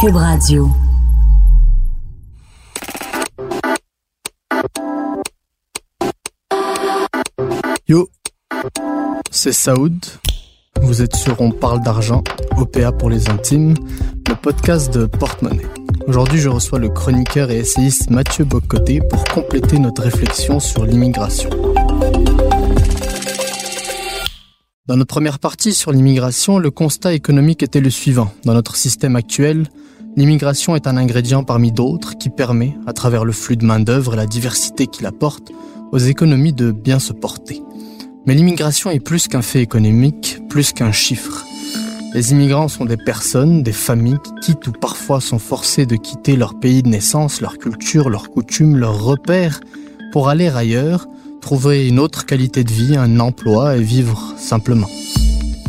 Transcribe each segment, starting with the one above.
Cube Radio. Yo, c'est Saoud. Vous êtes sur On parle d'argent, OPA pour les intimes, le podcast de Porte-Monnaie. Aujourd'hui, je reçois le chroniqueur et essayiste Mathieu Bocoté pour compléter notre réflexion sur l'immigration. Dans notre première partie sur l'immigration, le constat économique était le suivant. Dans notre système actuel, l'immigration est un ingrédient parmi d'autres qui permet, à travers le flux de main-d'œuvre et la diversité qu'il apporte, aux économies de bien se porter. Mais l'immigration est plus qu'un fait économique, plus qu'un chiffre. Les immigrants sont des personnes, des familles qui quittent ou parfois sont forcées de quitter leur pays de naissance, leur culture, leurs coutumes, leurs repères, pour aller ailleurs, trouver une autre qualité de vie, un emploi et vivre simplement.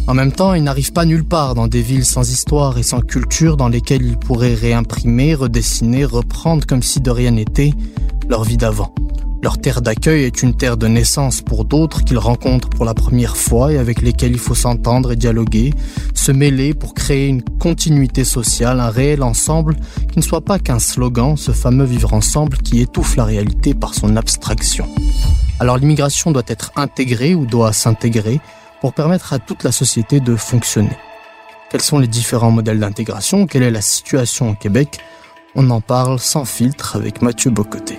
En même temps, ils n'arrivent pas nulle part dans des villes sans histoire et sans culture dans lesquelles ils pourraient réimprimer, redessiner, reprendre comme si de rien n'était leur vie d'avant. Leur terre d'accueil est une terre de naissance pour d'autres qu'ils rencontrent pour la première fois et avec lesquels il faut s'entendre et dialoguer, se mêler pour créer une continuité sociale, un réel ensemble qui ne soit pas qu'un slogan, ce fameux vivre ensemble qui étouffe la réalité par son abstraction. Alors l'immigration doit être intégrée ou doit s'intégrer pour permettre à toute la société de fonctionner. Quels sont les différents modèles d'intégration? Quelle est la situation au Québec? On en parle sans filtre avec Mathieu Bocoté.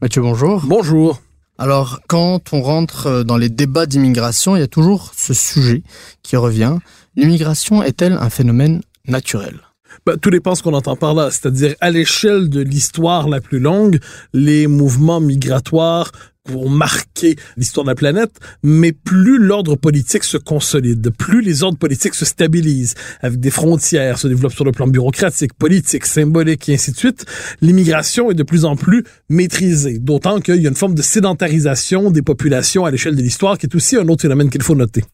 Mathieu, bonjour. Bonjour. Alors, quand on rentre dans les débats d'immigration, il y a toujours ce sujet qui revient. L'immigration est-elle un phénomène naturel? Bah, tout dépend ce qu'on entend par là. C'est-à-dire, à l'échelle de l'histoire la plus longue, les mouvements migratoires ont marqué l'histoire de la planète, mais plus l'ordre politique se consolide, plus les ordres politiques se stabilisent, avec des frontières, se développent sur le plan bureaucratique, politique, symbolique et ainsi de suite, l'immigration est de plus en plus maîtrisée, d'autant qu'il y a une forme de sédentarisation des populations à l'échelle de l'histoire qui est aussi un autre phénomène qu'il faut noter.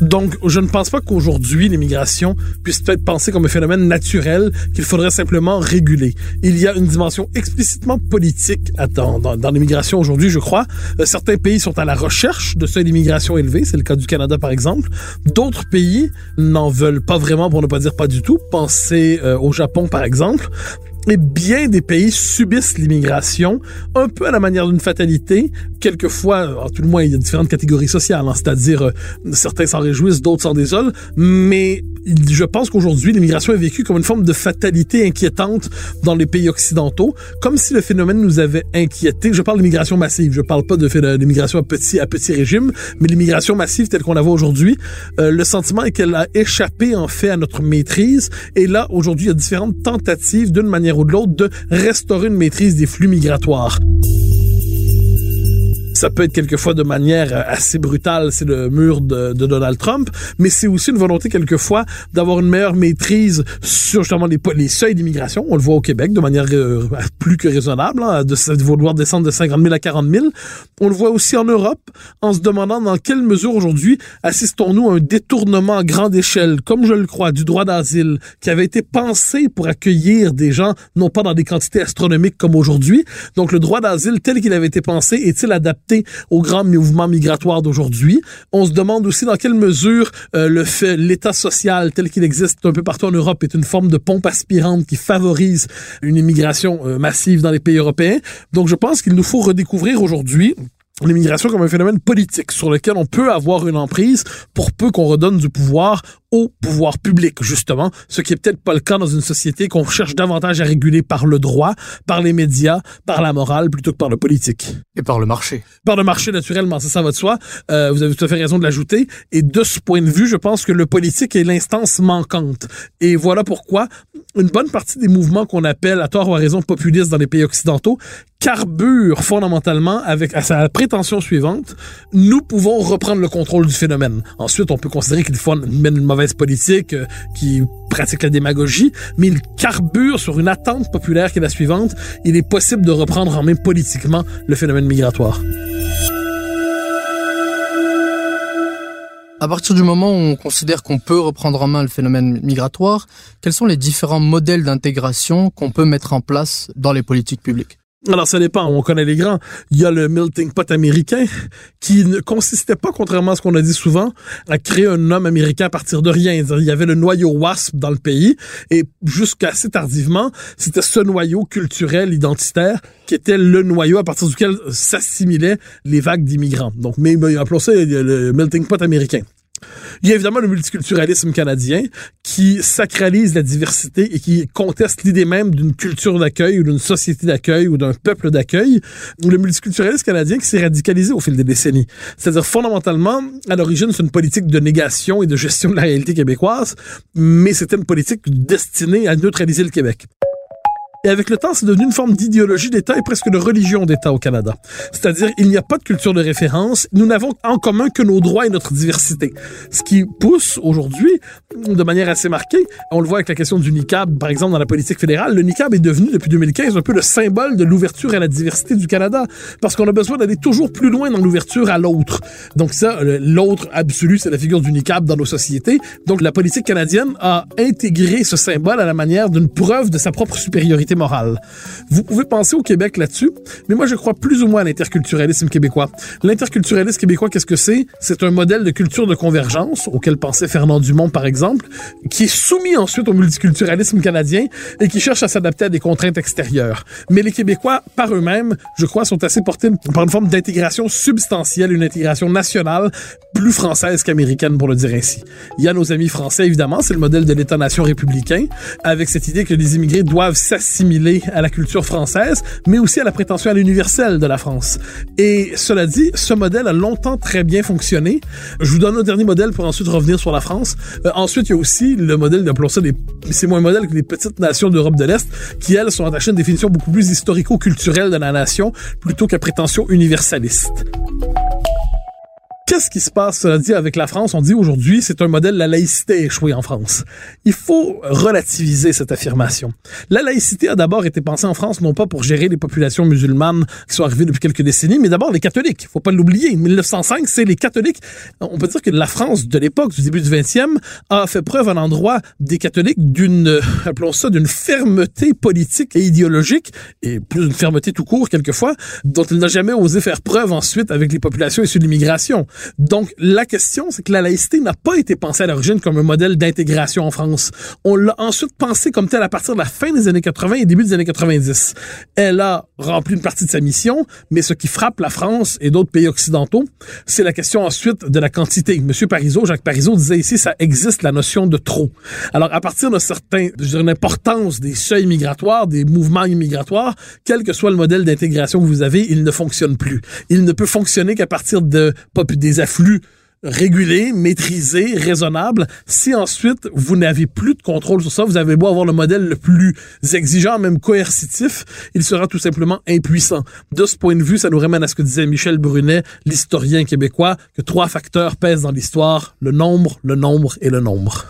Donc, je ne pense pas qu'aujourd'hui, l'immigration puisse être pensée comme un phénomène naturel qu'il faudrait simplement réguler. Il y a une dimension explicitement politique dans, l'immigration aujourd'hui, je crois. Euh, certains pays sont à la recherche de seuils d'immigration élevés, c'est le cas du Canada par exemple. D'autres pays n'en veulent pas vraiment, pour ne pas dire pas du tout. Pensez euh, au Japon par exemple. Et bien des pays subissent l'immigration, un peu à la manière d'une fatalité. Quelquefois, en tout le moins, il y a différentes catégories sociales, hein, c'est-à-dire euh, certains s'en réjouissent, d'autres s'en désolent, mais je pense qu'aujourd'hui, l'immigration est vécue comme une forme de fatalité inquiétante dans les pays occidentaux, comme si le phénomène nous avait inquiétés. Je parle d'immigration massive, je parle pas de l'immigration à petit, à petit régime, mais l'immigration massive telle qu'on la voit aujourd'hui. Euh, le sentiment est qu'elle a échappé en fait à notre maîtrise, et là, aujourd'hui, il y a différentes tentatives d'une manière ou de l'autre de restaurer une maîtrise des flux migratoires. Ça peut être quelquefois de manière euh, assez brutale, c'est le mur de, Donald Trump, mais c'est aussi une volonté quelquefois d'avoir une meilleure maîtrise sur justement les, les seuils d'immigration. On le voit au Québec de manière euh, plus que raisonnable, hein, de, de vouloir descendre de 50 000 à 40 000. On le voit aussi en Europe, en se demandant dans quelle mesure aujourd'hui assistons-nous à un détournement à grande échelle, comme je le crois, du droit d'asile, qui avait été pensé pour accueillir des gens, non pas dans des quantités astronomiques comme aujourd'hui. Donc le droit d'asile tel qu'il avait été pensé est-il adapté au grand mouvement migratoire d'aujourd'hui. On se demande aussi dans quelle mesure euh, le fait, l'état social tel qu'il existe un peu partout en Europe est une forme de pompe aspirante qui favorise une immigration euh, massive dans les pays européens. Donc je pense qu'il nous faut redécouvrir aujourd'hui l'immigration comme un phénomène politique sur lequel on peut avoir une emprise pour peu qu'on redonne du pouvoir au pouvoir public, justement, ce qui est peut-être pas le cas dans une société qu'on cherche davantage à réguler par le droit, par les médias, par la morale, plutôt que par le politique. Et par le marché. Par le marché, naturellement, c'est ça votre soi. Euh, vous avez tout à fait raison de l'ajouter. Et de ce point de vue, je pense que le politique est l'instance manquante. Et voilà pourquoi une bonne partie des mouvements qu'on appelle, à tort ou à raison, populistes dans les pays occidentaux, carburent fondamentalement avec à sa prétention suivante, nous pouvons reprendre le contrôle du phénomène. Ensuite, on peut considérer qu'il faut mène une mauvaise politique, euh, qui pratique la démagogie, mais il carbure sur une attente populaire qui est la suivante. Il est possible de reprendre en main politiquement le phénomène migratoire. À partir du moment où on considère qu'on peut reprendre en main le phénomène migratoire, quels sont les différents modèles d'intégration qu'on peut mettre en place dans les politiques publiques? Alors, ça dépend. On connaît les grands. Il y a le melting pot américain qui ne consistait pas, contrairement à ce qu'on a dit souvent, à créer un homme américain à partir de rien. Il y avait le noyau WASP dans le pays et jusqu'à assez tardivement, c'était ce noyau culturel, identitaire, qui était le noyau à partir duquel s'assimilaient les vagues d'immigrants. Donc, mais appelons ça le melting pot américain. Il y a évidemment le multiculturalisme canadien qui sacralise la diversité et qui conteste l'idée même d'une culture d'accueil ou d'une société d'accueil ou d'un peuple d'accueil. Le multiculturalisme canadien qui s'est radicalisé au fil des décennies. C'est-à-dire fondamentalement, à l'origine, c'est une politique de négation et de gestion de la réalité québécoise, mais c'était une politique destinée à neutraliser le Québec. Et avec le temps, c'est devenu une forme d'idéologie d'État et presque de religion d'État au Canada. C'est-à-dire, il n'y a pas de culture de référence. Nous n'avons en commun que nos droits et notre diversité. Ce qui pousse aujourd'hui, de manière assez marquée, on le voit avec la question du NICAB, par exemple, dans la politique fédérale, le NICAB est devenu, depuis 2015, un peu le symbole de l'ouverture à la diversité du Canada. Parce qu'on a besoin d'aller toujours plus loin dans l'ouverture à l'autre. Donc ça, l'autre absolu, c'est la figure du NICAB dans nos sociétés. Donc la politique canadienne a intégré ce symbole à la manière d'une preuve de sa propre supériorité morale. Vous pouvez penser au Québec là-dessus, mais moi je crois plus ou moins à l'interculturalisme québécois. L'interculturalisme québécois, qu'est-ce que c'est? C'est un modèle de culture de convergence auquel pensait Fernand Dumont par exemple, qui est soumis ensuite au multiculturalisme canadien et qui cherche à s'adapter à des contraintes extérieures. Mais les Québécois par eux-mêmes, je crois, sont assez portés par une forme d'intégration substantielle, une intégration nationale plus française qu'américaine pour le dire ainsi. Il y a nos amis français évidemment, c'est le modèle de l'État-nation républicain avec cette idée que les immigrés doivent à la culture française, mais aussi à la prétention à l'universel de la France. Et cela dit, ce modèle a longtemps très bien fonctionné. Je vous donne un dernier modèle pour ensuite revenir sur la France. Euh, ensuite, il y a aussi le modèle, d'appelons ça des, c'est moins modèle que les petites nations d'Europe de l'Est, qui elles sont attachées à une définition beaucoup plus historico-culturelle de la nation, plutôt qu'à prétention universaliste. Qu'est-ce qui se passe, cela dit, avec la France? On dit aujourd'hui, c'est un modèle, la laïcité échouée en France. Il faut relativiser cette affirmation. La laïcité a d'abord été pensée en France, non pas pour gérer les populations musulmanes qui sont arrivées depuis quelques décennies, mais d'abord les catholiques. Faut pas l'oublier. 1905, c'est les catholiques. On peut dire que la France de l'époque, du début du 20e, a fait preuve à l'endroit des catholiques d'une, appelons ça, d'une fermeté politique et idéologique, et plus d'une fermeté tout court, quelquefois, dont il n'a jamais osé faire preuve ensuite avec les populations issues de l'immigration. Donc, la question, c'est que la laïcité n'a pas été pensée à l'origine comme un modèle d'intégration en France. On l'a ensuite pensée comme telle à partir de la fin des années 80 et début des années 90. Elle a rempli une partie de sa mission, mais ce qui frappe la France et d'autres pays occidentaux, c'est la question ensuite de la quantité. Monsieur Parizeau, Jacques Parizeau disait ici, ça existe la notion de trop. Alors, à partir de certains, de l'importance des seuils migratoires, des mouvements immigratoires, quel que soit le modèle d'intégration que vous avez, il ne fonctionne plus. Il ne peut fonctionner qu'à partir de, des afflux régulés, maîtrisés, raisonnables. Si ensuite vous n'avez plus de contrôle sur ça, vous avez beau avoir le modèle le plus exigeant, même coercitif, il sera tout simplement impuissant. De ce point de vue, ça nous ramène à ce que disait Michel Brunet, l'historien québécois, que trois facteurs pèsent dans l'histoire, le nombre, le nombre et le nombre.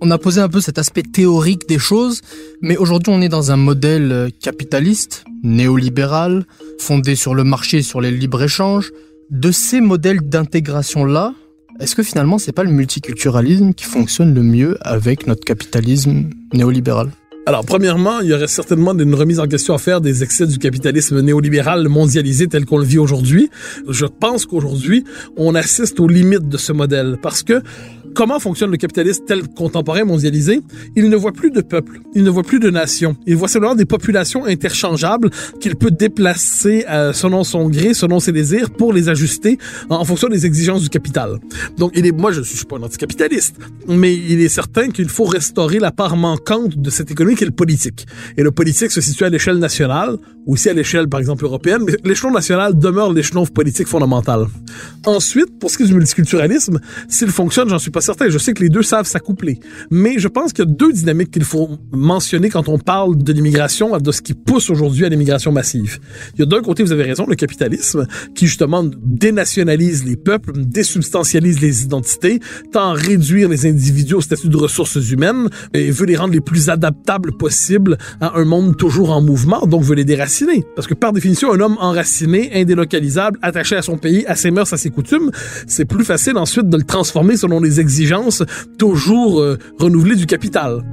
On a posé un peu cet aspect théorique des choses, mais aujourd'hui on est dans un modèle capitaliste, néolibéral, fondé sur le marché, sur les libres-échanges. De ces modèles d'intégration-là, est-ce que finalement c'est pas le multiculturalisme qui fonctionne le mieux avec notre capitalisme néolibéral? Alors, premièrement, il y aurait certainement une remise en question à faire des excès du capitalisme néolibéral mondialisé tel qu'on le vit aujourd'hui. Je pense qu'aujourd'hui, on assiste aux limites de ce modèle parce que comment fonctionne le capitalisme tel contemporain mondialisé, il ne voit plus de peuple, il ne voit plus de nations. Il voit seulement des populations interchangeables qu'il peut déplacer euh, selon son gré, selon ses désirs, pour les ajuster en, fonction des exigences du capital. Donc, il est, moi, je, je suis pas un anticapitaliste, mais il est certain qu'il faut restaurer la part manquante de cette économie qui est le politique. Et le politique se situe à l'échelle nationale, aussi à l'échelle, par exemple, européenne, mais l'échelon national demeure l'échelon politique fondamental. Ensuite, pour ce qui est du multiculturalisme, s'il fonctionne, j'en suis pas certain. Je sais que les deux savent s'accoupler. Mais je pense qu'il y a deux dynamiques qu'il faut mentionner quand on parle de l'immigration, de ce qui pousse aujourd'hui à l'immigration massive. Il y a d'un côté, vous avez raison, le capitalisme, qui justement dénationalise les peuples, désubstantialise les identités, tend à réduire les individus au statut de ressources humaines et veut les rendre les plus adaptables possibles à un monde toujours en mouvement, donc veut les déraciner. Parce que par définition, un homme enraciné, indélocalisable, attaché à son pays, à ses mœurs, à ses coutumes, c'est plus facile ensuite de le transformer selon les exigences toujours euh, renouvelée du capital.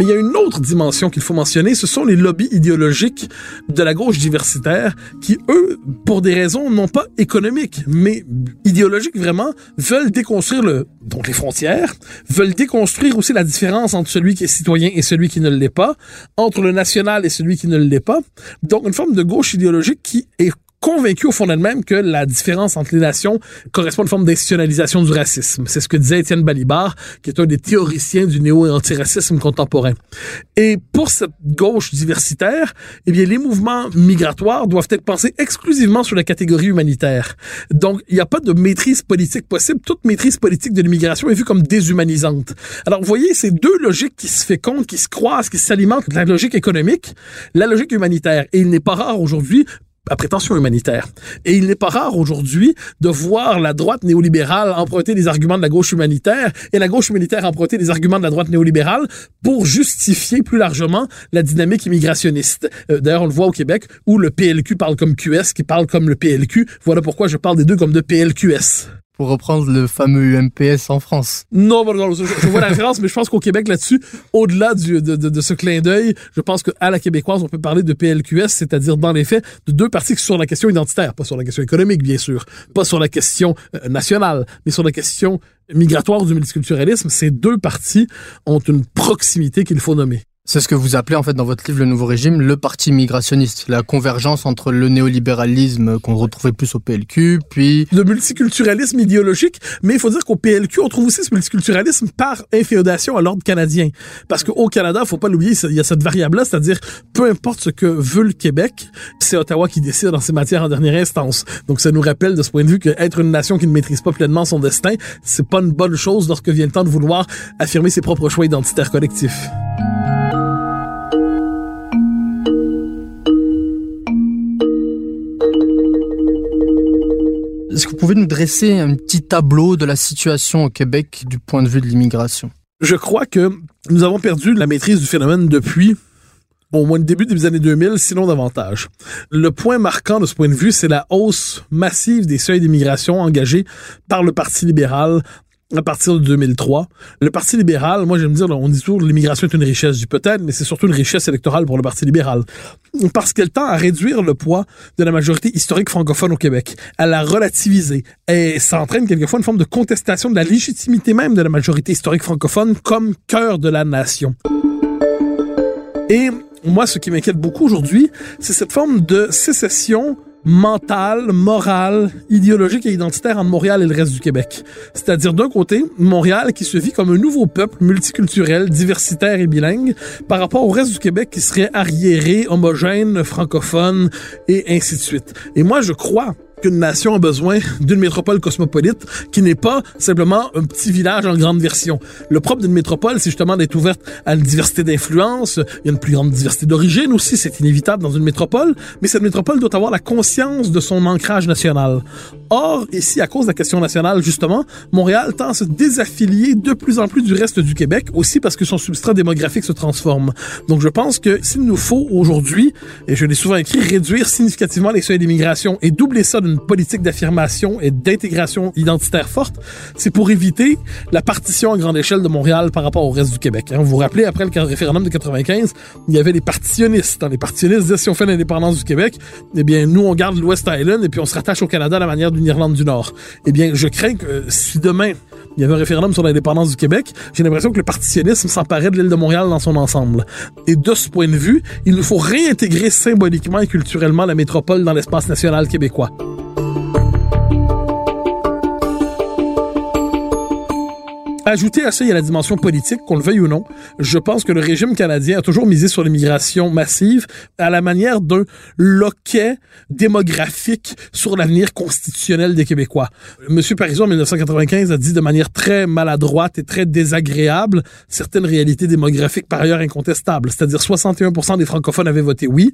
Mais il y a une autre dimension qu'il faut mentionner, ce sont les lobbies idéologiques de la gauche diversitaire qui, eux, pour des raisons non pas économiques, mais idéologiques vraiment, veulent déconstruire le, donc les frontières, veulent déconstruire aussi la différence entre celui qui est citoyen et celui qui ne l'est pas, entre le national et celui qui ne l'est pas. Donc une forme de gauche idéologique qui est convaincu au fond d'elle-même que la différence entre les nations correspond à une forme d'institutionnalisation du racisme. C'est ce que disait Étienne Balibar, qui est un des théoriciens du néo- et antiracisme contemporain. Et pour cette gauche diversitaire, eh bien, les mouvements migratoires doivent être pensés exclusivement sur la catégorie humanitaire. Donc, il n'y a pas de maîtrise politique possible. Toute maîtrise politique de l'immigration est vue comme déshumanisante. Alors, vous voyez, ces deux logiques qui se fécondent, qui se croisent, qui s'alimentent, la logique économique, la logique humanitaire. Et il n'est pas rare aujourd'hui à prétention humanitaire. Et il n'est pas rare aujourd'hui de voir la droite néolibérale emprunter des arguments de la gauche humanitaire et la gauche humanitaire emprunter des arguments de la droite néolibérale pour justifier plus largement la dynamique immigrationniste. Euh, D'ailleurs, on le voit au Québec où le PLQ parle comme QS, qui parle comme le PLQ. Voilà pourquoi je parle des deux comme de PLQS. Pour reprendre le fameux UMPS en France. Non, je, vois la référence, mais je pense qu'au Québec, là-dessus, au-delà de, ce clin d'œil, je pense qu'à la québécoise, on peut parler de PLQS, c'est-à-dire, dans les faits, de deux partis sur la question identitaire, pas sur la question économique, bien sûr, pas sur la question euh, nationale, mais sur la question migratoire du multiculturalisme. Ces deux partis ont une proximité qu'il faut nommer. C'est ce que vous appelez en fait dans votre livre Le Nouveau Régime le parti migrationniste, la convergence entre le néolibéralisme qu'on retrouvait plus au PLQ, puis Le multiculturalisme idéologique, mais il faut dire qu'au PLQ, on trouve aussi ce multiculturalisme par inféodation à l'ordre canadien. Parce qu'au Canada, faut pas l'oublier, il y a cette variable-là, c'est-à-dire, peu importe ce que veut le Québec, c'est Ottawa qui décide dans ces matières en dernière instance. Donc, ça nous rappelle de ce point de vue qu'être une nation qui ne maîtrise pas pleinement son destin, c'est pas une bonne chose lorsque vient le temps de vouloir affirmer ses propres choix identitaires collectifs. Est-ce que vous pouvez nous dresser un petit tableau de la situation au Québec du point de vue de l'immigration? Je crois que nous avons perdu la maîtrise du phénomène depuis au moins le début des années 2000, sinon davantage. Le point marquant de ce point de vue, c'est la hausse massive des seuils d'immigration engagés par le Parti libéral à partir de 2003. Le Parti libéral, moi j'aime dire, on dit toujours l'immigration est une richesse du peut-être, mais c'est surtout une richesse électorale pour le Parti libéral. Parce qu'elle tend à réduire le poids de la majorité historique francophone au Québec, à la relativiser, et ça entraîne quelquefois une forme de contestation de la légitimité même de la majorité historique francophone comme cœur de la nation. Et moi, ce qui m'inquiète beaucoup aujourd'hui, c'est cette forme de sécession mentale, morale, idéologique et identitaire entre Montréal et le reste du Québec. C'est-à-dire d'un côté, Montréal qui se vit comme un nouveau peuple multiculturel, diversitaire et bilingue par rapport au reste du Québec qui serait arriéré, homogène, francophone et ainsi de suite. Et moi, je crois qu'une nation a besoin d'une métropole cosmopolite qui n'est pas simplement un petit village en grande version. Le propre d'une métropole, c'est justement d'être ouverte à une diversité d'influences. Il y a une plus grande diversité d'origine aussi, c'est inévitable dans une métropole, mais cette métropole doit avoir la conscience de son ancrage national. Or, ici, à cause de la question nationale, justement, Montréal tend à se désaffilier de plus en plus du reste du Québec, aussi parce que son substrat démographique se transforme. Donc, je pense que s'il nous faut aujourd'hui, et je l'ai souvent écrit, réduire significativement les seuils d'immigration et doubler ça d'une politique d'affirmation et d'intégration identitaire forte, c'est pour éviter la partition à grande échelle de Montréal par rapport au reste du Québec. Hein. Vous vous rappelez, après le référendum de 95, il y avait les partitionnistes. Les partitionnistes disaient si on fait l'indépendance du Québec, eh bien, nous, on garde l'Ouest Island et puis on se rattache au Canada à la manière d'une Irlande du Nord. Eh bien, je crains que euh, si demain, il y avait un référendum sur l'indépendance du Québec, j'ai l'impression que le partitionnisme s'emparait de l'île de Montréal dans son ensemble. Et de ce point de vue, il nous faut réintégrer symboliquement et culturellement la métropole dans l'espace national québécois. Ajouter à ça, il y a la dimension politique, qu'on le veuille ou non. Je pense que le régime canadien a toujours misé sur l'immigration massive à la manière d'un loquet démographique sur l'avenir constitutionnel des Québécois. Monsieur Parizeau, en 1995, a dit de manière très maladroite et très désagréable certaines réalités démographiques par ailleurs incontestables. C'est-à-dire 61% des francophones avaient voté oui,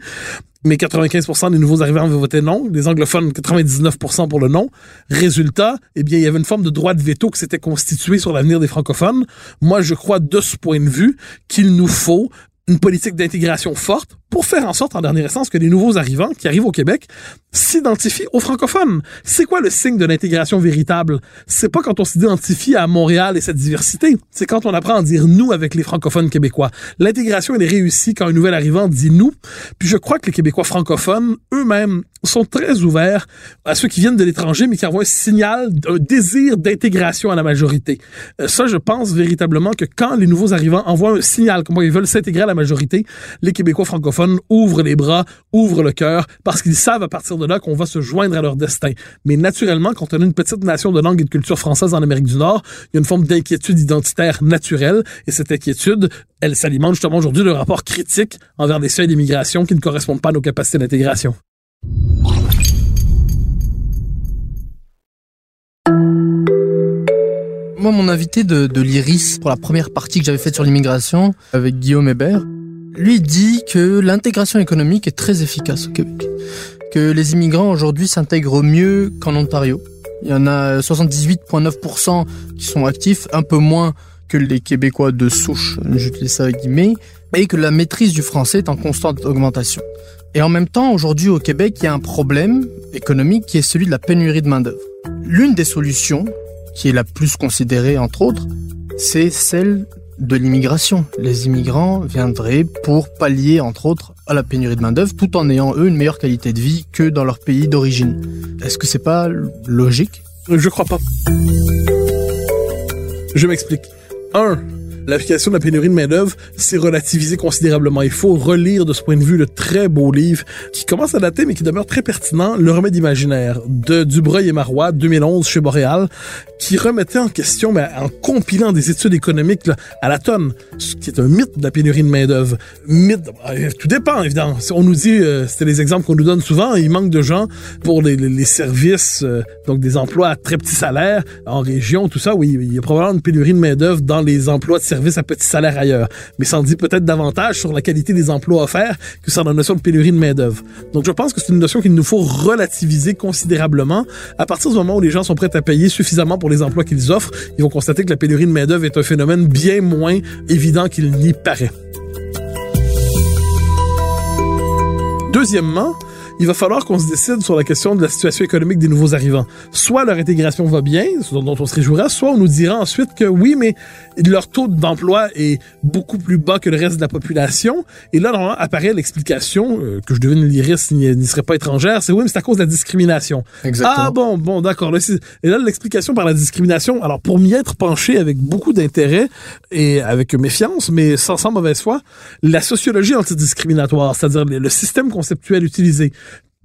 mais 95% des nouveaux arrivants avaient voté non. Les anglophones, 99% pour le non. Résultat, eh bien, il y avait une forme de droit de veto qui s'était constitué sur l'avenir des francophones. Moi, je crois de ce point de vue qu'il nous faut une politique d'intégration forte pour faire en sorte, en dernière instance, que les nouveaux arrivants qui arrivent au Québec s'identifie aux francophones. C'est quoi le signe de l'intégration véritable? C'est pas quand on s'identifie à Montréal et cette diversité. C'est quand on apprend à dire nous avec les francophones québécois. L'intégration, elle est réussie quand un nouvel arrivant dit nous. Puis je crois que les Québécois francophones, eux-mêmes, sont très ouverts à ceux qui viennent de l'étranger, mais qui envoient un signal, un désir d'intégration à la majorité. Euh, ça, je pense véritablement que quand les nouveaux arrivants envoient un signal, comme ils veulent s'intégrer à la majorité, les Québécois francophones ouvrent les bras, ouvrent le cœur, parce qu'ils savent à partir de là qu'on va se joindre à leur destin. Mais naturellement, quand on est une petite nation de langue et de culture française en Amérique du Nord, il y a une forme d'inquiétude identitaire naturelle, et cette inquiétude, elle s'alimente justement aujourd'hui de rapport critique envers des seuils d'immigration qui ne correspondent pas à nos capacités d'intégration. Moi, mon invité de, l'IRIS, pour la première partie que j'avais faite sur l'immigration, avec Guillaume Hébert, lui dit que l'intégration économique est très efficace au Québec. Que les immigrants aujourd'hui s'intègrent mieux qu'en Ontario. Il y en a 78,9% qui sont actifs, un peu moins que les Québécois de souche, j'utilise ça avec guillemets, et que la maîtrise du français est en constante augmentation. Et en même temps, aujourd'hui au Québec, il y a un problème économique qui est celui de la pénurie de main-d'œuvre. L'une des solutions, qui est la plus considérée entre autres, c'est celle de l'immigration. Les immigrants viendraient pour pallier entre autres à la pénurie de main-d'œuvre tout en ayant eux une meilleure qualité de vie que dans leur pays d'origine. Est-ce que c'est pas logique? Je crois pas. Je m'explique. Un, l'application de la pénurie de main-d'œuvre s'est relativisée considérablement. Il faut relire de ce point de vue le très beau livre qui commence à dater mais qui demeure très pertinent, Le remède imaginaire de Dubreuil et Marois, 2011 chez Boréal, qui remettait en question, mais en compilant des études économiques là, à la tonne, ce qui est un mythe de la pénurie de main-d'œuvre. Mythe, euh, tout dépend évidemment. On nous dit, euh, c'était les exemples qu'on nous donne souvent, il manque de gens pour les, les, les services, euh, donc des emplois à très petit salaire en région, tout ça. Oui, il y a probablement une pénurie de main-d'œuvre dans les emplois de services à petit salaire ailleurs. Mais ça dit peut-être davantage sur la qualité des emplois offerts que sur la notion de pénurie de main-d'œuvre. Donc je pense que c'est une notion qu'il nous faut relativiser considérablement à partir du moment où les gens sont prêts à payer suffisamment pour les emplois qu'ils offrent, ils vont constater que la pénurie de main-d'œuvre est un phénomène bien moins évident qu'il n'y paraît. Deuxièmement, il va falloir qu'on se décide sur la question de la situation économique des nouveaux arrivants. Soit leur intégration va bien, ce dont on se réjouira, soit on nous dira ensuite que oui, mais leur taux d'emploi est beaucoup plus bas que le reste de la population. Et là, normalement, apparaît l'explication, euh, que je devine l'IRIS n'y serait pas étrangère, c'est oui, mais c'est à cause de la discrimination. Exactement. Ah bon, bon, d'accord. Et là, l'explication par la discrimination, alors pour m'y être penché avec beaucoup d'intérêt et avec méfiance, mais sans, sans mauvaise foi, la sociologie antidiscriminatoire, c'est-à-dire le système conceptuel utilisé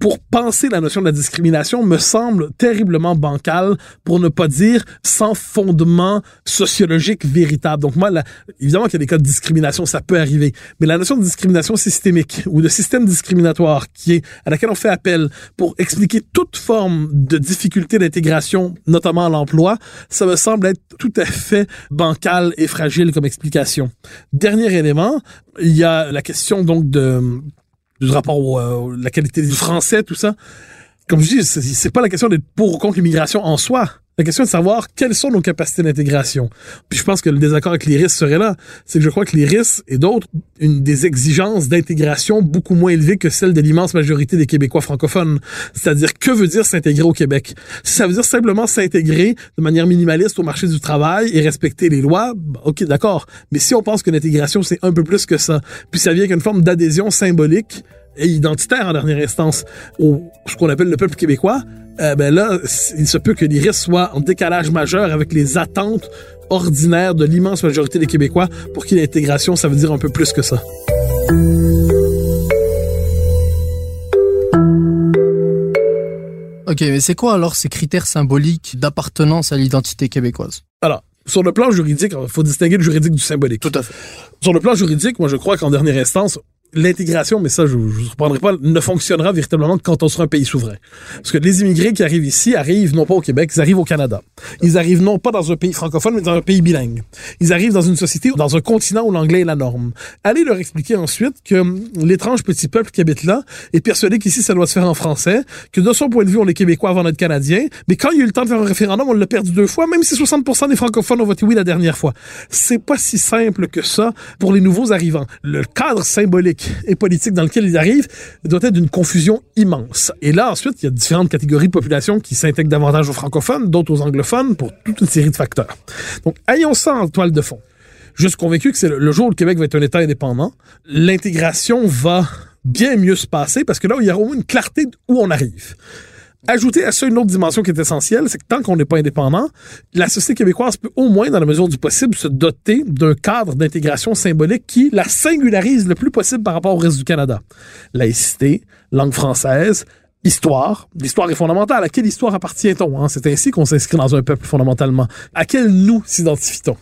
pour penser la notion de la discrimination me semble terriblement bancal, pour ne pas dire sans fondement sociologique véritable. Donc moi, là, évidemment qu'il y a des cas de discrimination, ça peut arriver, mais la notion de discrimination systémique ou de système discriminatoire qui est à laquelle on fait appel pour expliquer toute forme de difficulté d'intégration, notamment à l'emploi, ça me semble être tout à fait bancal et fragile comme explication. Dernier élément, il y a la question donc de du rapport à la qualité du français, tout ça. Comme je dis, c'est pas la question d'être pour ou contre l'immigration en soi. La question est de savoir quelles sont nos capacités d'intégration. Puis je pense que le désaccord avec l'IRIS serait là. C'est que je crois que l'IRIS et d'autres, une des exigences d'intégration beaucoup moins élevées que celle de l'immense majorité des Québécois francophones. C'est-à-dire, que veut dire s'intégrer au Québec? Si ça veut dire simplement s'intégrer de manière minimaliste au marché du travail et respecter les lois, bah, ok, d'accord. Mais si on pense que l'intégration, c'est un peu plus que ça, puis ça vient qu'une forme d'adhésion symbolique, et identitaire en dernière instance au ce qu'on appelle le peuple québécois, euh, ben là, il se peut que l'IRIS soit en décalage majeur avec les attentes ordinaires de l'immense majorité des Québécois pour qui l'intégration, ça veut dire un peu plus que ça. Ok, mais c'est quoi alors ces critères symboliques d'appartenance à l'identité québécoise? Alors, sur le plan juridique, il faut distinguer le juridique du symbolique. Tout à fait. Sur le plan juridique, moi je crois qu'en dernière instance, l'intégration, mais ça, je ne vous reprendrai pas, ne fonctionnera véritablement que quand on sera un pays souverain. Parce que les immigrés qui arrivent ici arrivent non pas au Québec, ils arrivent au Canada. Ils arrivent non pas dans un pays francophone, mais dans un pays bilingue. Ils arrivent dans une société, dans un continent où l'anglais est la norme. Allez leur expliquer ensuite que l'étrange petit peuple qui habite là est persuadé qu'ici, ça doit se faire en français, que de son point de vue, on est Québécois avant d'être Canadiens, mais quand il y a eu le temps de faire un référendum, on l'a perdu deux fois, même si 60% des francophones ont voté oui la dernière fois. C'est pas si simple que ça pour les nouveaux arrivants. Le cadre symbolique et politique dans lequel ils arrivent doit être d'une confusion immense. Et là, ensuite, il y a différentes catégories de population qui s'intègrent davantage aux francophones, d'autres aux anglophones, pour toute une série de facteurs. Donc, ayons ça en toile de fond. Je suis convaincu que c'est le jour où le Québec va être un État indépendant, l'intégration va bien mieux se passer parce que là, il y aura au moins une clarté où on arrive. Ajouter à ça une autre dimension qui est essentielle, c'est que tant qu'on n'est pas indépendant, la société québécoise peut au moins, dans la mesure du possible, se doter d'un cadre d'intégration symbolique qui la singularise le plus possible par rapport au reste du Canada. Laïcité, langue française, histoire. L'histoire est fondamentale. À quelle histoire appartient-on? Hein? C'est ainsi qu'on s'inscrit dans un peuple fondamentalement. À quel nous s'identifie-t-on?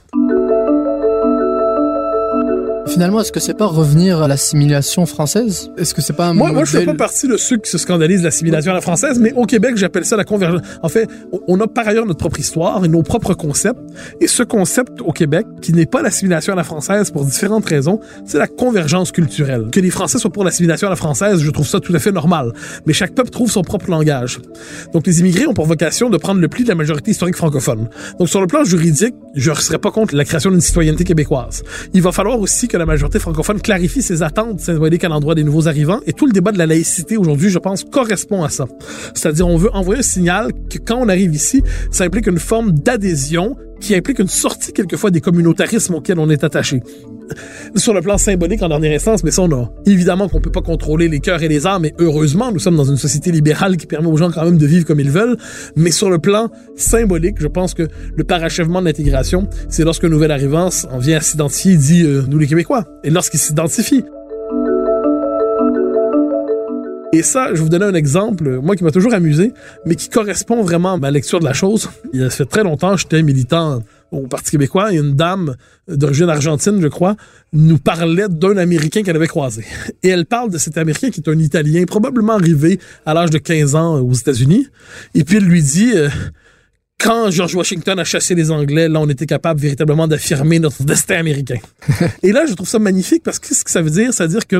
Finalement, est-ce que c'est pas revenir à l'assimilation française? Est-ce que c'est pas un moi, moi, je fais pas partie de ceux qui se scandalisent l'assimilation à la française, mais au Québec, j'appelle ça la convergence. En fait, on a par ailleurs notre propre histoire et nos propres concepts. Et ce concept au Québec, qui n'est pas l'assimilation à la française pour différentes raisons, c'est la convergence culturelle. Que les Français soient pour l'assimilation à la française, je trouve ça tout à fait normal. Mais chaque peuple trouve son propre langage. Donc, les immigrés ont pour vocation de prendre le pli de la majorité historique francophone. Donc, sur le plan juridique, je ne serais pas contre la création d'une citoyenneté québécoise. Il va falloir aussi que la majorité francophone clarifie ses attentes symboliques à l'endroit des nouveaux arrivants et tout le débat de la laïcité aujourd'hui, je pense, correspond à ça. C'est-à-dire, on veut envoyer un signal que quand on arrive ici, ça implique une forme d'adhésion qui implique une sortie quelquefois des communautarismes auxquels on est attaché. Sur le plan symbolique en dernière instance, mais ça on a évidemment qu'on peut pas contrôler les cœurs et les âmes, et heureusement nous sommes dans une société libérale qui permet aux gens quand même de vivre comme ils veulent, mais sur le plan symbolique, je pense que le parachèvement de l'intégration, c'est lorsque nouvel arrivant en vient à s'identifier dit euh, nous les Québécois, et lorsqu'il s'identifie. Et ça, je vais vous donner un exemple, moi qui m'a toujours amusé, mais qui correspond vraiment à ma lecture de la chose. Il y a fait très longtemps, j'étais militant au Parti québécois, et une dame d'origine argentine, je crois, nous parlait d'un Américain qu'elle avait croisé. Et elle parle de cet Américain qui est un Italien, probablement arrivé à l'âge de 15 ans aux États-Unis. Et puis elle lui dit... Euh, quand George Washington a chassé les Anglais, là, on était capable véritablement d'affirmer notre destin américain. et là, je trouve ça magnifique parce que qu'est-ce que ça veut dire? Ça veut dire que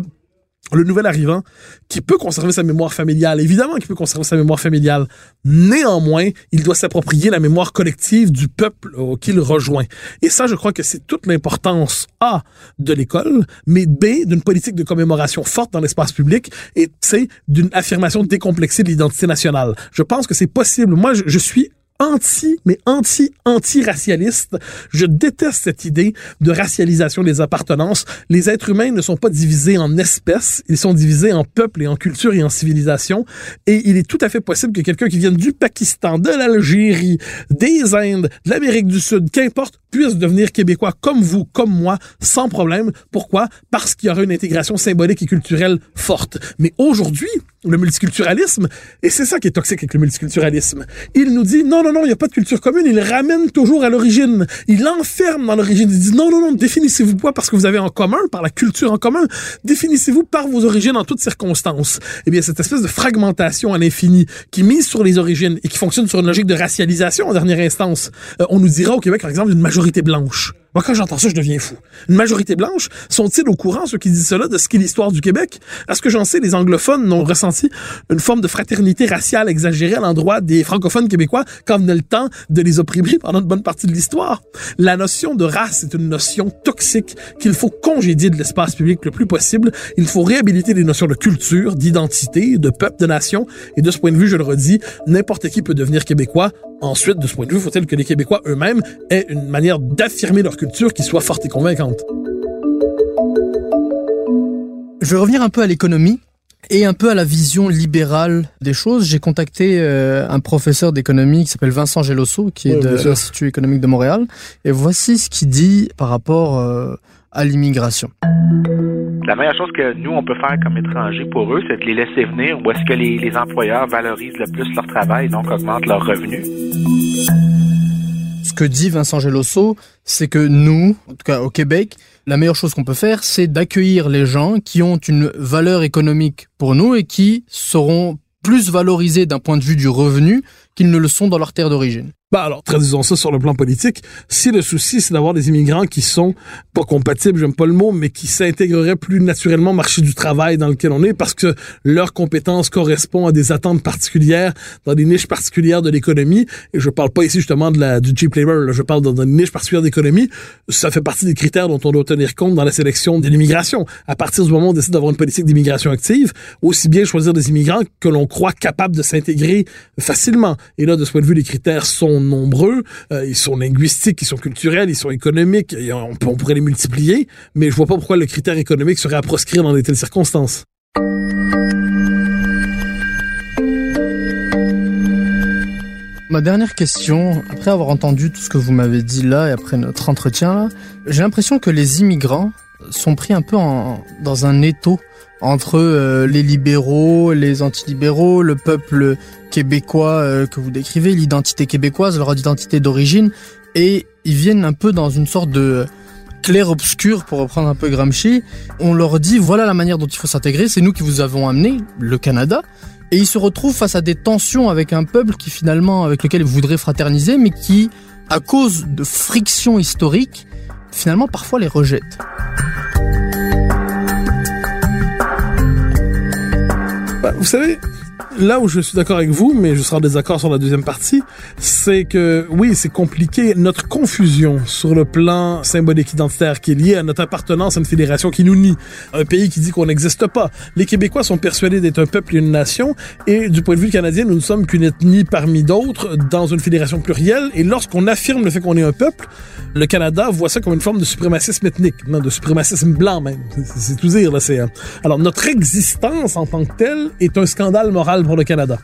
le nouvel arrivant qui peut conserver sa mémoire familiale, évidemment qu'il peut conserver sa mémoire familiale. Néanmoins, il doit s'approprier la mémoire collective du peuple qu'il rejoint. Et ça, je crois que c'est toute l'importance A de l'école, mais B d'une politique de commémoration forte dans l'espace public et C d'une affirmation décomplexée de l'identité nationale. Je pense que c'est possible. Moi, je suis anti, mais anti, anti-racialiste. Je déteste cette idée de racialisation des appartenances. Les êtres humains ne sont pas divisés en espèces, ils sont divisés en peuples et en culture et en civilisation. Et il est tout à fait possible que quelqu'un qui vienne du Pakistan, de l'Algérie, des Indes, de l'Amérique du Sud, qu'importe, puisse devenir québécois comme vous, comme moi, sans problème. Pourquoi? Parce qu'il y aura une intégration symbolique et culturelle forte. Mais aujourd'hui, le multiculturalisme, et c'est ça qui est toxique avec le multiculturalisme, il nous dit non, non, non, il n'y a pas de culture commune, il ramène toujours à l'origine. Il enferme dans l'origine. Il dit non, non, non, définissez-vous pas parce que vous avez en commun, par la culture en commun. Définissez-vous par vos origines en toutes circonstances. Eh bien, cette espèce de fragmentation à l'infini qui mise sur les origines et qui fonctionne sur une logique de racialisation en dernière instance. Euh, on nous dira au Québec, par exemple, une majorité blanche. Moi, quand j'entends ça, je deviens fou. Une majorité blanche, sont-ils au courant, ceux qui disent cela, de ce qu'est l'histoire du Québec? À ce que j'en sais, les anglophones n'ont ressenti une forme de fraternité raciale exagérée à l'endroit des francophones québécois quand venait le temps de les opprimer pendant une bonne partie de l'histoire? La notion de race est une notion toxique qu'il faut congédier de l'espace public le plus possible. Il faut réhabiliter les notions de culture, d'identité, de peuple, de nation. Et de ce point de vue, je le redis, n'importe qui peut devenir québécois. Ensuite, de ce point de vue, faut-il que les Québécois eux-mêmes aient une manière d'affirmer leur culture qui soit forte et convaincante? Je vais revenir un peu à l'économie et un peu à la vision libérale des choses. J'ai contacté euh, un professeur d'économie qui s'appelle Vincent Gelosso, qui est de l'Institut économique de Montréal. Et voici ce qu'il dit par rapport euh, à l'immigration. La meilleure chose que nous, on peut faire comme étrangers pour eux, c'est de les laisser venir où est-ce que les, les employeurs valorisent le plus leur travail, donc augmentent leurs revenus ce que dit Vincent Gelosso, c'est que nous, en tout cas au Québec, la meilleure chose qu'on peut faire, c'est d'accueillir les gens qui ont une valeur économique pour nous et qui seront plus valorisés d'un point de vue du revenu qu'ils ne le sont dans leur terre d'origine. Bah alors, traduisons ça sur le plan politique. Si le souci, c'est d'avoir des immigrants qui sont pas compatibles, j'aime pas le mot, mais qui s'intégreraient plus naturellement au marché du travail dans lequel on est parce que leurs compétences correspondent à des attentes particulières dans des niches particulières de l'économie. Et je parle pas ici justement de la, du cheap labor, je parle dans une niche particulière d'économie. Ça fait partie des critères dont on doit tenir compte dans la sélection de l'immigration. À partir du moment où on décide d'avoir une politique d'immigration active, aussi bien choisir des immigrants que l'on croit capables de s'intégrer facilement. Et là, de ce point de vue, les critères sont nombreux, euh, ils sont linguistiques, ils sont culturels, ils sont économiques, on, pourrait les multiplier, mais je vois pas pourquoi le critère économique serait à proscrire dans de telles circonstances. Ma dernière question, après avoir entendu tout ce que vous m'avez dit là et après notre entretien, j'ai l'impression que les immigrants sont pris un peu dans un étau entre euh, les libéraux, les antilibéraux, le peuple québécois euh, que vous décrivez, l'identité québécoise, leur identité d'origine, et ils viennent un peu dans une sorte de clair-obscur, pour reprendre un peu Gramsci. On leur dit, voilà la manière dont il faut s'intégrer, c'est nous qui vous avons amené, le Canada, et ils se retrouvent face à des tensions avec un peuple qui finalement, avec lequel ils voudraient fraterniser, mais qui, à cause de frictions historiques, finalement parfois les rejette. Vous savez, là où je suis d'accord avec vous, mais je serai en désaccord sur la deuxième partie, c'est que oui, c'est compliqué. Notre confusion sur le plan symbolique identitaire qui est lié à notre appartenance à une fédération qui nous nie, un pays qui dit qu'on n'existe pas. Les Québécois sont persuadés d'être un peuple et une nation, et du point de vue canadien, nous ne sommes qu'une ethnie parmi d'autres dans une fédération plurielle. Et lorsqu'on affirme le fait qu'on est un peuple, le Canada voit ça comme une forme de suprémacisme ethnique, non, de suprémacisme blanc même. C'est tout dire là. Euh, alors notre existence en tant que telle est un scandale moral pour le Canada.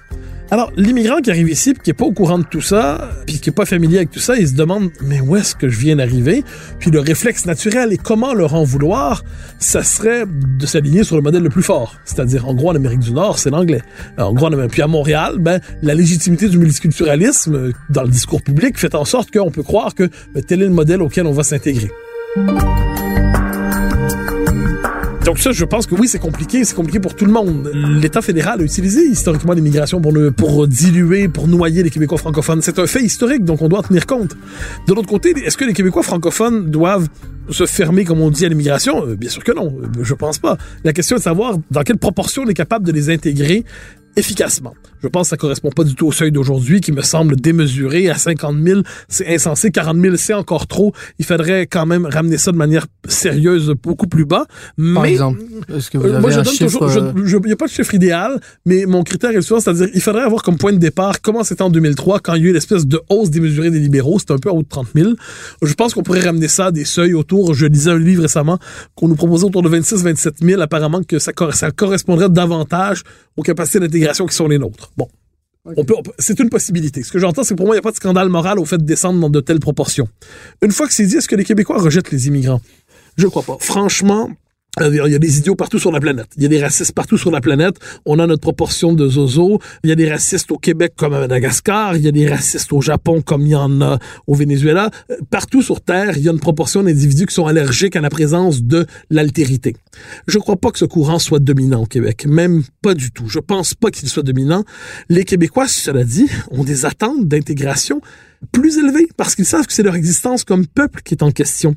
Alors, l'immigrant qui arrive ici, qui est pas au courant de tout ça, puis qui est pas familier avec tout ça, il se demande mais où est-ce que je viens d'arriver? Puis le réflexe naturel et comment leur en vouloir, ça serait de s'aligner sur le modèle le plus fort, c'est-à-dire en gros en Amérique du Nord, c'est l'anglais. En gros, puis à Montréal, ben la légitimité du multiculturalisme euh, dans le discours public fait en sorte qu'on peut croire que ben, tel est le modèle auquel on va s'intégrer. Donc ça, je pense que oui, c'est compliqué, c'est compliqué pour tout le monde. L'État fédéral a utilisé historiquement l'immigration pour, pour diluer, pour noyer les Québécois francophones. C'est un fait historique, donc on doit en tenir compte. De l'autre côté, est-ce que les Québécois francophones doivent se fermer, comme on dit, à l'immigration? Euh, bien sûr que non. Euh, je pense pas. La question est de savoir dans quelle proportion on est capable de les intégrer efficacement. Je pense que ça correspond pas du tout au seuil d'aujourd'hui qui me semble démesuré. À 50 000, c'est insensé. 40 000, c'est encore trop. Il faudrait quand même ramener ça de manière sérieuse beaucoup plus bas. Par exemple, est-ce que vous avez moi, je un donne chiffre... toujours, il n'y a pas de chiffre idéal, mais mon critère est souvent, c'est-à-dire, il faudrait avoir comme point de départ comment c'était en 2003 quand il y a eu l'espèce de hausse démesurée des libéraux. C'était un peu en haut de 30 000. Je pense qu'on pourrait ramener ça à des seuils autour. Je lisais un livre récemment qu'on nous proposait autour de 26 27 000. Apparemment que ça, ça correspondrait davantage aux capacités d'intégration qui sont les nôtres. Bon. On peut, c'est une possibilité. Ce que j'entends, c'est que pour moi, il n'y a pas de scandale moral au fait de descendre dans de telles proportions. Une fois que c'est dit, est-ce que les Québécois rejettent les immigrants? Je crois pas. Franchement, il y a des idiots partout sur la planète. Il y a des racistes partout sur la planète. On a notre proportion de zozo. Il y a des racistes au Québec comme à Madagascar. Il y a des racistes au Japon comme il y en a au Venezuela. Partout sur Terre, il y a une proportion d'individus qui sont allergiques à la présence de l'altérité. Je crois pas que ce courant soit dominant au Québec. Même pas du tout. Je pense pas qu'il soit dominant. Les Québécois, cela dit, ont des attentes d'intégration plus élevés parce qu'ils savent que c'est leur existence comme peuple qui est en question.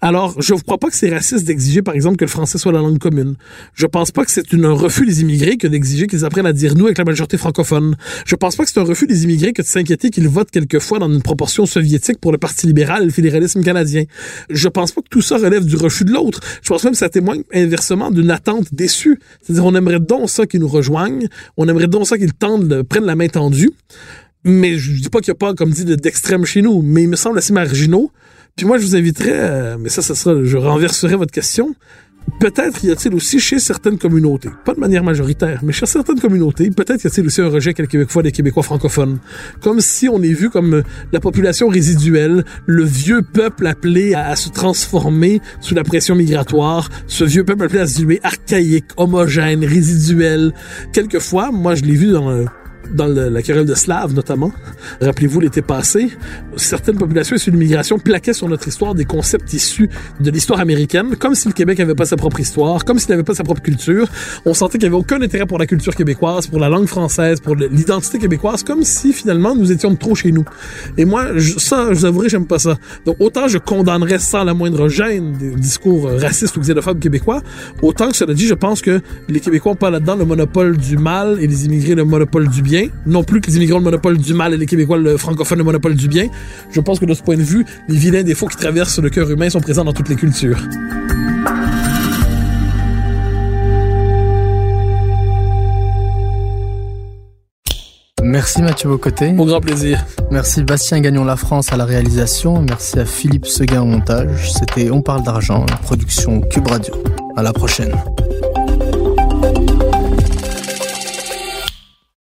Alors, je ne crois pas que c'est raciste d'exiger, par exemple, que le français soit la langue commune. Je pense pas que c'est un refus des immigrés que d'exiger qu'ils apprennent à dire nous avec la majorité francophone. Je pense pas que c'est un refus des immigrés que de s'inquiéter qu'ils votent quelquefois dans une proportion soviétique pour le Parti libéral et le fédéralisme canadien. Je pense pas que tout ça relève du refus de l'autre. Je pense même que ça témoigne inversement d'une attente déçue. C'est-à-dire, on aimerait donc ça qu'ils nous rejoignent, on aimerait donc ça qu'ils tendent, prennent la main tendue. Mais je dis pas qu'il n'y a pas, comme dit, d'extrême chez nous, mais il me semble assez marginaux. Puis moi, je vous inviterais, euh, mais ça, ça sera, je renverserai votre question. Peut-être y a-t-il aussi chez certaines communautés, pas de manière majoritaire, mais chez certaines communautés, peut-être y a-t-il aussi un rejet quelquefois des Québécois francophones. Comme si on est vu comme euh, la population résiduelle, le vieux peuple appelé à, se transformer sous la pression migratoire, ce vieux peuple appelé à se diluer archaïque, homogène, résiduel. Quelquefois, moi je l'ai vu dans dans la querelle de Slaves notamment. Rappelez-vous l'été passé, certaines populations issues de l'immigration plaquaient sur notre histoire des concepts issus de l'histoire américaine, comme si le Québec n'avait pas sa propre histoire, comme s'il n'avait pas sa propre culture. On sentait qu'il n'y avait aucun intérêt pour la culture québécoise, pour la langue française, pour l'identité québécoise, comme si finalement nous étions trop chez nous. Et moi, ça, je vous avouerai, j'aime pas ça. Donc autant je condamnerais sans la moindre gêne des discours racistes ou xénophobes québécois, autant que cela dit, je pense que les Québécois n'ont pas là-dedans le monopole du mal et les immigrés le monopole du bien non plus que les immigrants le monopole du mal et les Québécois le francophone le monopole du bien. Je pense que de ce point de vue, les vilains défauts qui traversent le cœur humain sont présents dans toutes les cultures. Merci Mathieu Bocoté. Au grand plaisir. Merci Bastien Gagnon La France à la réalisation. Merci à Philippe Seguin au montage. C'était On parle d'argent, une production Cube Radio. À la prochaine.